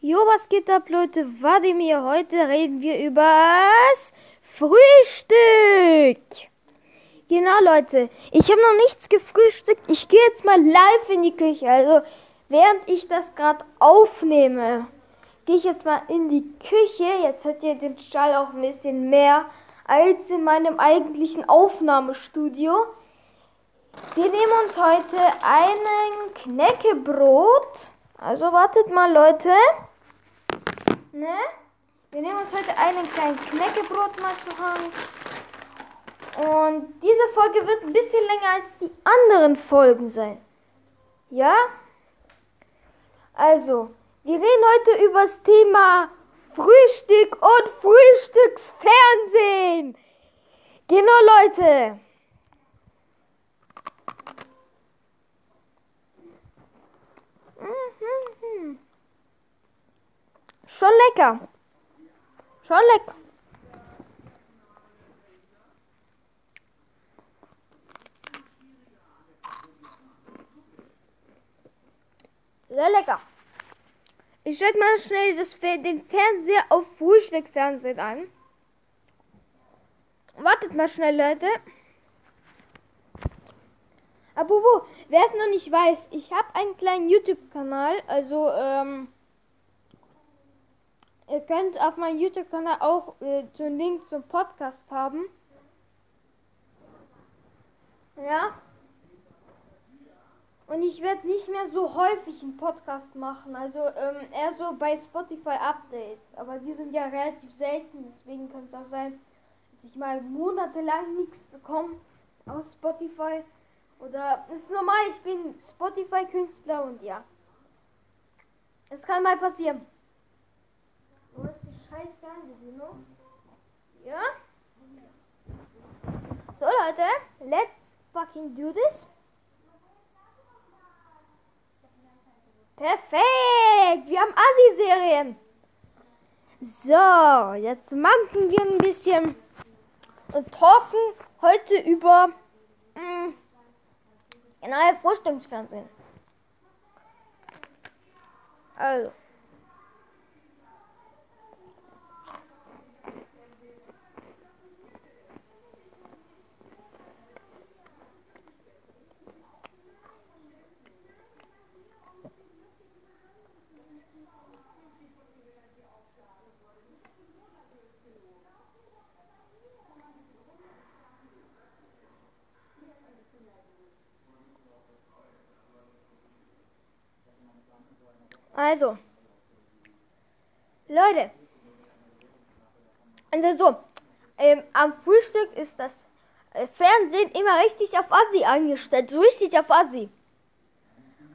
Jo, was geht ab, Leute? Wladimir. Heute reden wir übers Frühstück. Genau, Leute. Ich habe noch nichts gefrühstückt. Ich gehe jetzt mal live in die Küche. Also, während ich das gerade aufnehme, gehe ich jetzt mal in die Küche. Jetzt hört ihr den Stall auch ein bisschen mehr als in meinem eigentlichen Aufnahmestudio. Wir nehmen uns heute einen Knäckebrot. Also wartet mal, Leute. Ne? Wir nehmen uns heute einen kleinen Knäckebrot mal zur Hand. Und diese Folge wird ein bisschen länger als die anderen Folgen sein. Ja? Also, wir reden heute über das Thema Frühstück und Frühstücksfernsehen. Genau, Leute. Schon lecker. Schon lecker. Sehr lecker. Ich schalte mal schnell das, den Fernseher auf Frühstückfernsehen an. Wartet mal schnell, Leute. Wo? Wer es noch nicht weiß, ich habe einen kleinen YouTube-Kanal. Also, ähm, ihr könnt auf meinem YouTube-Kanal auch äh, den Link zum Podcast haben. Ja. Und ich werde nicht mehr so häufig einen Podcast machen. Also ähm, eher so bei Spotify Updates. Aber die sind ja relativ selten. Deswegen kann es auch sein, dass ich mal monatelang nichts kommt aus Spotify. Oder ist normal, ich bin Spotify-Künstler und ja. Es kann mal passieren. Scheiß Fernbedienung? Ja? So Leute, let's fucking do this. Perfekt! Wir haben Assi-Serien. So, jetzt machen wir ein bisschen und talken heute über mh, generell Frühstücksfernsehen. Also. Also, Leute, also so, ähm, am Frühstück ist das äh, Fernsehen immer richtig auf Assi eingestellt, so richtig auf Assi.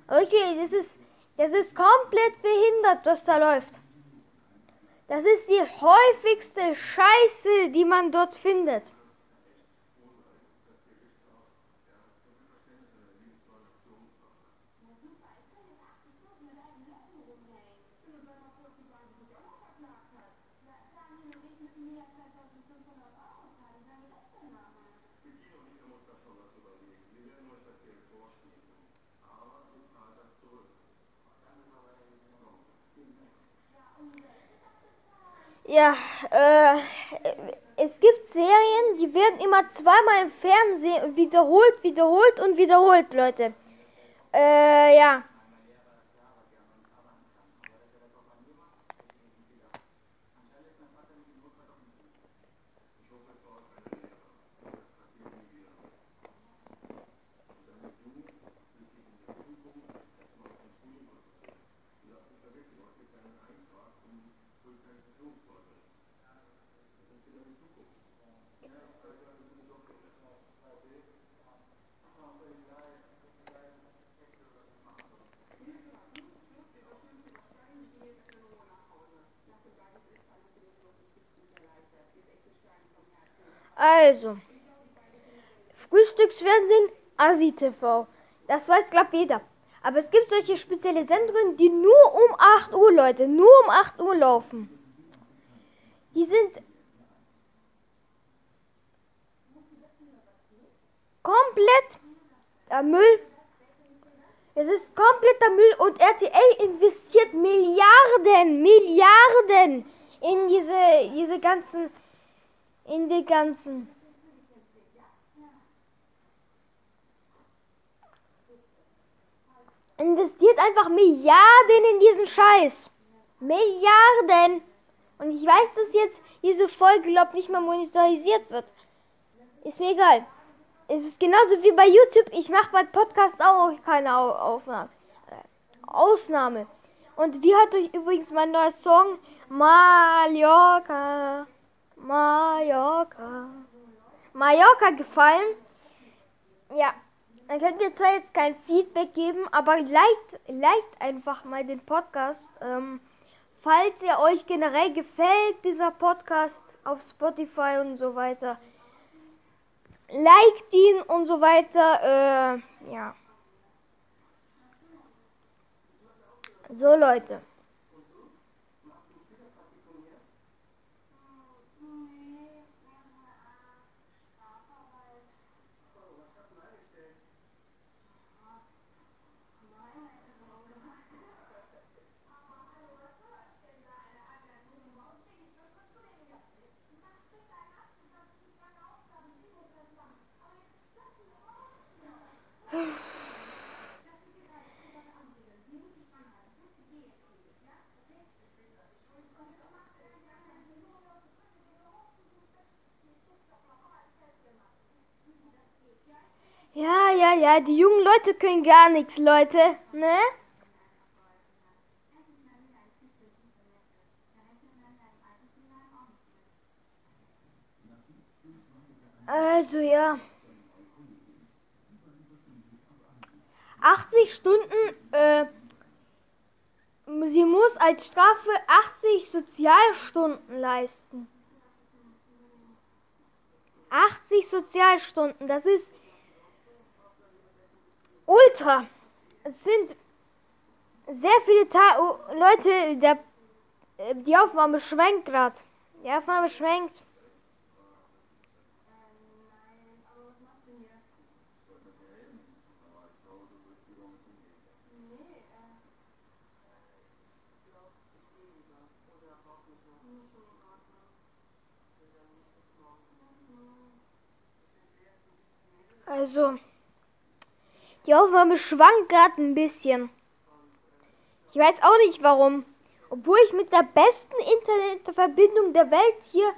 Okay, das ist, das ist komplett behindert, was da läuft. Das ist die häufigste Scheiße, die man dort findet. Ja, äh, es gibt Serien, die werden immer zweimal im Fernsehen wiederholt, wiederholt und wiederholt, Leute. Äh, ja. Also, Frühstücksfernsehen, Asi TV. Das weiß, glaub jeder. Aber es gibt solche spezielle Sendungen, die nur um 8 Uhr, Leute, nur um 8 Uhr laufen. Die sind komplett der Müll. Es ist kompletter Müll und RTL investiert Milliarden Milliarden, Milliarden in diese, diese ganzen, in die ganzen. Investiert einfach Milliarden in diesen Scheiß. Milliarden. Und ich weiß, dass jetzt diese Folge, glaub nicht mal monetarisiert wird. Ist mir egal. Es ist genauso wie bei YouTube. Ich mache bei Podcast auch keine Aufnahme. Äh, Ausnahme. Und wie hat euch übrigens mein neuer Song Mallorca, Mallorca, Mallorca gefallen? Ja, dann könnt ihr zwar jetzt kein Feedback geben, aber liked, liked einfach mal den Podcast. Ähm, falls ihr euch generell gefällt, dieser Podcast auf Spotify und so weiter. Liked ihn und so weiter. Äh, ja. So Leute. Die jungen Leute können gar nichts, Leute, ne? Also ja. 80 Stunden, äh, sie muss als Strafe 80 Sozialstunden leisten. 80 Sozialstunden, das ist ultra. Es sind sehr viele Ta Leute, der, äh, die Aufnahme schwenkt gerade. Die Aufnahme schwenkt. Also, die Aufnahme schwankt gerade ein bisschen. Ich weiß auch nicht warum. Obwohl ich mit der besten Internetverbindung der Welt hier,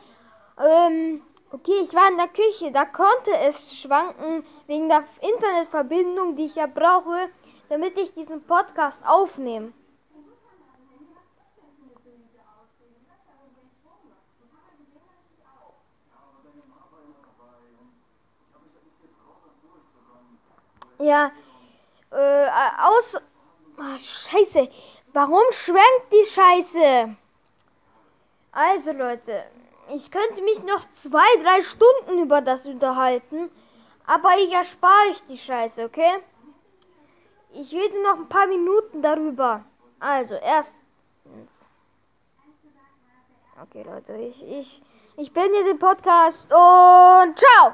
ähm, okay, ich war in der Küche, da konnte es schwanken wegen der Internetverbindung, die ich ja brauche, damit ich diesen Podcast aufnehme. Ja, äh, aus. Oh, Scheiße. Warum schwenkt die Scheiße? Also, Leute, ich könnte mich noch zwei, drei Stunden über das unterhalten, aber ich erspare euch die Scheiße, okay? Ich rede noch ein paar Minuten darüber. Also, erstens. Okay, Leute, ich, ich, ich bin hier den Podcast und ciao!